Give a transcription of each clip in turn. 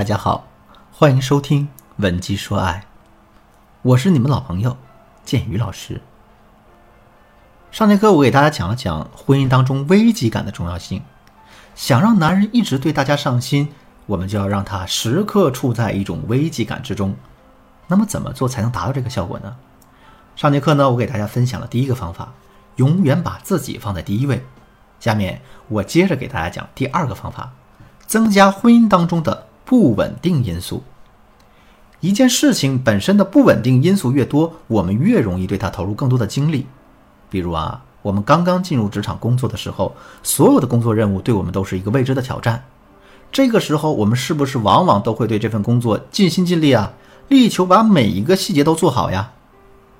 大家好，欢迎收听《文姬说爱》，我是你们老朋友建宇老师。上节课我给大家讲了讲婚姻当中危机感的重要性。想让男人一直对大家上心，我们就要让他时刻处在一种危机感之中。那么怎么做才能达到这个效果呢？上节课呢，我给大家分享了第一个方法，永远把自己放在第一位。下面我接着给大家讲第二个方法，增加婚姻当中的不稳定因素。一件事情本身的不稳定因素越多，我们越容易对它投入更多的精力。比如啊，我们刚刚进入职场工作的时候，所有的工作任务对我们都是一个未知的挑战。这个时候，我们是不是往往都会对这份工作尽心尽力啊，力求把每一个细节都做好呀？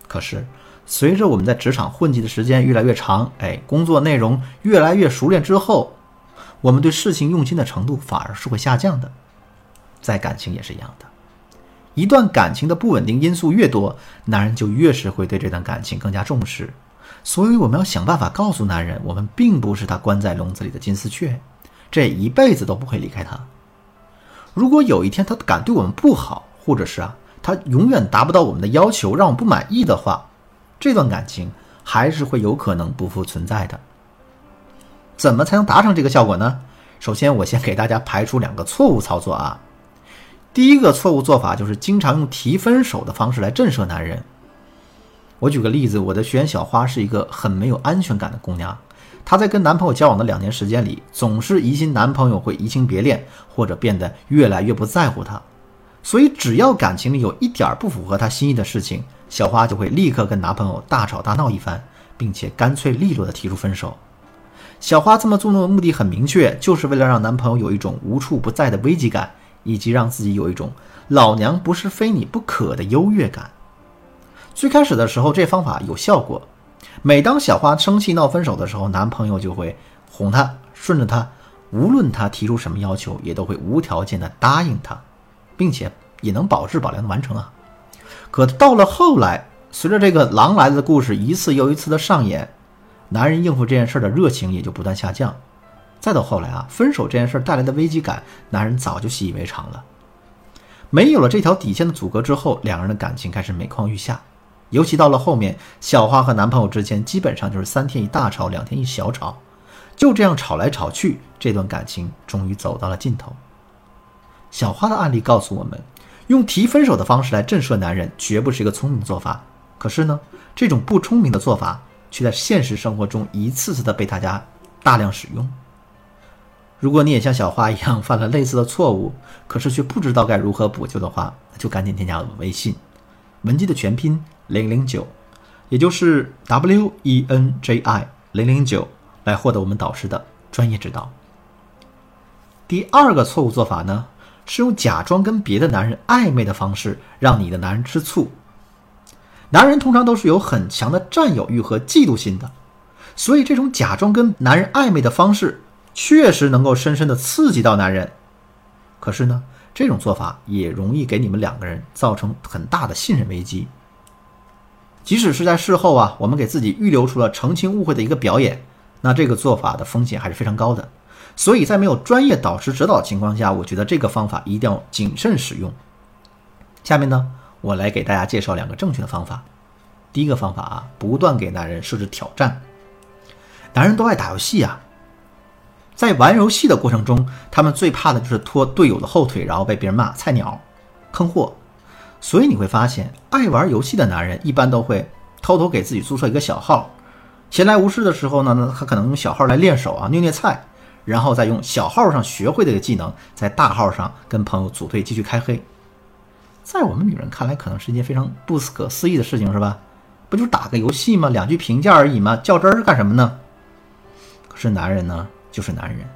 可是，随着我们在职场混迹的时间越来越长，哎，工作内容越来越熟练之后，我们对事情用心的程度反而是会下降的。在感情也是一样的，一段感情的不稳定因素越多，男人就越是会对这段感情更加重视。所以，我们要想办法告诉男人，我们并不是他关在笼子里的金丝雀，这一辈子都不会离开他。如果有一天他敢对我们不好，或者是啊，他永远达不到我们的要求，让我不满意的话，这段感情还是会有可能不复存在的。怎么才能达成这个效果呢？首先，我先给大家排除两个错误操作啊。第一个错误做法就是经常用提分手的方式来震慑男人。我举个例子，我的学员小花是一个很没有安全感的姑娘，她在跟男朋友交往的两年时间里，总是疑心男朋友会移情别恋，或者变得越来越不在乎她。所以，只要感情里有一点不符合她心意的事情，小花就会立刻跟男朋友大吵大闹一番，并且干脆利落的提出分手。小花这么做的目的很明确，就是为了让男朋友有一种无处不在的危机感，以及让自己有一种老娘不是非你不可的优越感。最开始的时候，这方法有效果。每当小花生气闹分手的时候，男朋友就会哄她，顺着她，无论她提出什么要求，也都会无条件的答应她，并且也能保质保量的完成啊。可到了后来，随着这个狼来了的故事一次又一次的上演，男人应付这件事的热情也就不断下降。再到后来啊，分手这件事带来的危机感，男人早就习以为常了。没有了这条底线的阻隔之后，两人的感情开始每况愈下。尤其到了后面，小花和男朋友之间基本上就是三天一大吵，两天一小吵，就这样吵来吵去，这段感情终于走到了尽头。小花的案例告诉我们，用提分手的方式来震慑男人，绝不是一个聪明做法。可是呢，这种不聪明的做法，却在现实生活中一次次的被大家大量使用。如果你也像小花一样犯了类似的错误，可是却不知道该如何补救的话，就赶紧添加我的微信，文姬的全拼。零零九，也就是 W E N J I 零零九，来获得我们导师的专业指导。第二个错误做法呢，是用假装跟别的男人暧昧的方式，让你的男人吃醋。男人通常都是有很强的占有欲和嫉妒心的，所以这种假装跟男人暧昧的方式，确实能够深深的刺激到男人。可是呢，这种做法也容易给你们两个人造成很大的信任危机。即使是在事后啊，我们给自己预留出了澄清误会的一个表演，那这个做法的风险还是非常高的。所以在没有专业导师指导的情况下，我觉得这个方法一定要谨慎使用。下面呢，我来给大家介绍两个正确的方法。第一个方法啊，不断给男人设置挑战。男人都爱打游戏啊，在玩游戏的过程中，他们最怕的就是拖队友的后腿，然后被别人骂菜鸟、坑货。所以你会发现，爱玩游戏的男人一般都会偷偷给自己注册一个小号，闲来无事的时候呢，他可能用小号来练手啊，虐虐菜，然后再用小号上学会这个技能，在大号上跟朋友组队继续开黑。在我们女人看来，可能是一件非常不可思议的事情，是吧？不就是打个游戏吗？两句评价而已吗？较真儿干什么呢？可是男人呢，就是男人，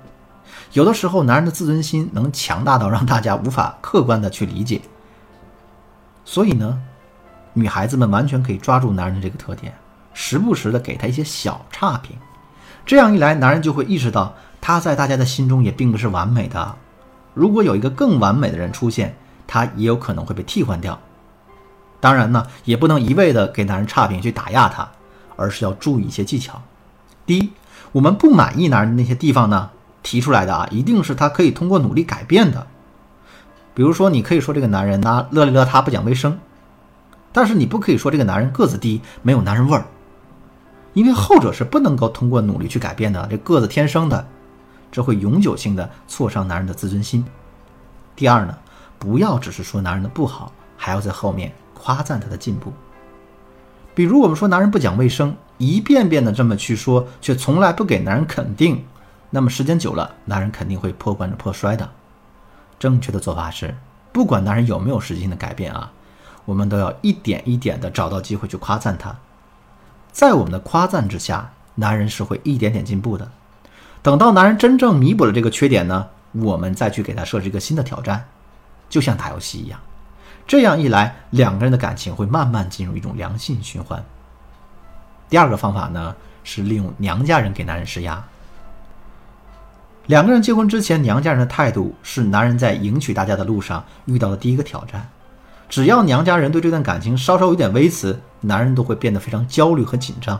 有的时候男人的自尊心能强大到让大家无法客观的去理解。所以呢，女孩子们完全可以抓住男人的这个特点，时不时的给他一些小差评，这样一来，男人就会意识到他在大家的心中也并不是完美的。如果有一个更完美的人出现，他也有可能会被替换掉。当然呢，也不能一味的给男人差评去打压他，而是要注意一些技巧。第一，我们不满意男人的那些地方呢，提出来的啊，一定是他可以通过努力改变的。比如说，你可以说这个男人呢邋里邋遢不讲卫生，但是你不可以说这个男人个子低没有男人味儿，因为后者是不能够通过努力去改变的，这个子天生的，这会永久性的挫伤男人的自尊心。第二呢，不要只是说男人的不好，还要在后面夸赞他的进步。比如我们说男人不讲卫生，一遍遍的这么去说，却从来不给男人肯定，那么时间久了，男人肯定会破罐子破摔的。正确的做法是，不管男人有没有实际性的改变啊，我们都要一点一点的找到机会去夸赞他。在我们的夸赞之下，男人是会一点点进步的。等到男人真正弥补了这个缺点呢，我们再去给他设置一个新的挑战，就像打游戏一样。这样一来，两个人的感情会慢慢进入一种良性循环。第二个方法呢，是利用娘家人给男人施压。两个人结婚之前，娘家人的态度是男人在迎娶大家的路上遇到的第一个挑战。只要娘家人对这段感情稍稍有点微词，男人都会变得非常焦虑和紧张。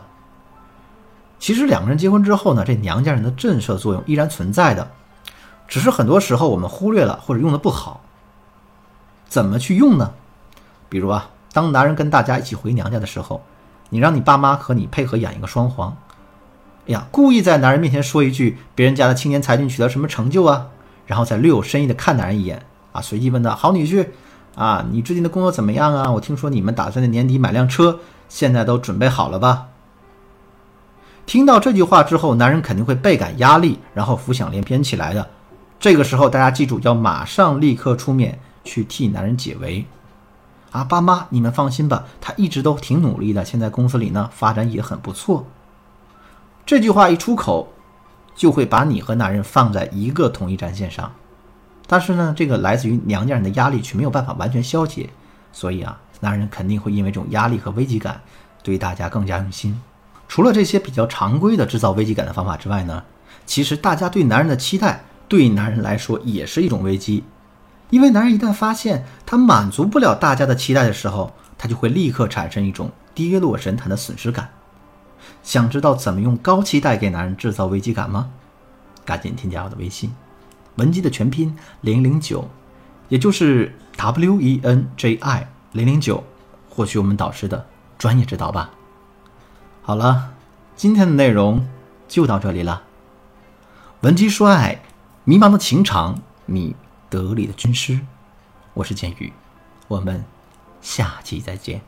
其实两个人结婚之后呢，这娘家人的震慑作用依然存在的，只是很多时候我们忽略了或者用的不好。怎么去用呢？比如啊，当男人跟大家一起回娘家的时候，你让你爸妈和你配合演一个双簧。哎呀，故意在男人面前说一句别人家的青年才俊取得什么成就啊，然后再略有深意的看男人一眼啊，随即问道：“好女婿啊，你最近的工作怎么样啊？我听说你们打算在年底买辆车，现在都准备好了吧？”听到这句话之后，男人肯定会倍感压力，然后浮想联翩起来的。这个时候，大家记住要马上立刻出面去替男人解围。啊，爸妈，你们放心吧，他一直都挺努力的，现在公司里呢发展也很不错。这句话一出口，就会把你和男人放在一个统一战线上。但是呢，这个来自于娘家人的压力却没有办法完全消解，所以啊，男人肯定会因为这种压力和危机感，对大家更加用心。除了这些比较常规的制造危机感的方法之外呢，其实大家对男人的期待，对男人来说也是一种危机。因为男人一旦发现他满足不了大家的期待的时候，他就会立刻产生一种跌落神坛的损失感。想知道怎么用高期待给男人制造危机感吗？赶紧添加我的微信，文姬的全拼零零九，也就是 W E N J I 零零九，获取我们导师的专业指导吧。好了，今天的内容就到这里了。文姬说爱，迷茫的情场，你得力的军师，我是剑宇，我们下期再见。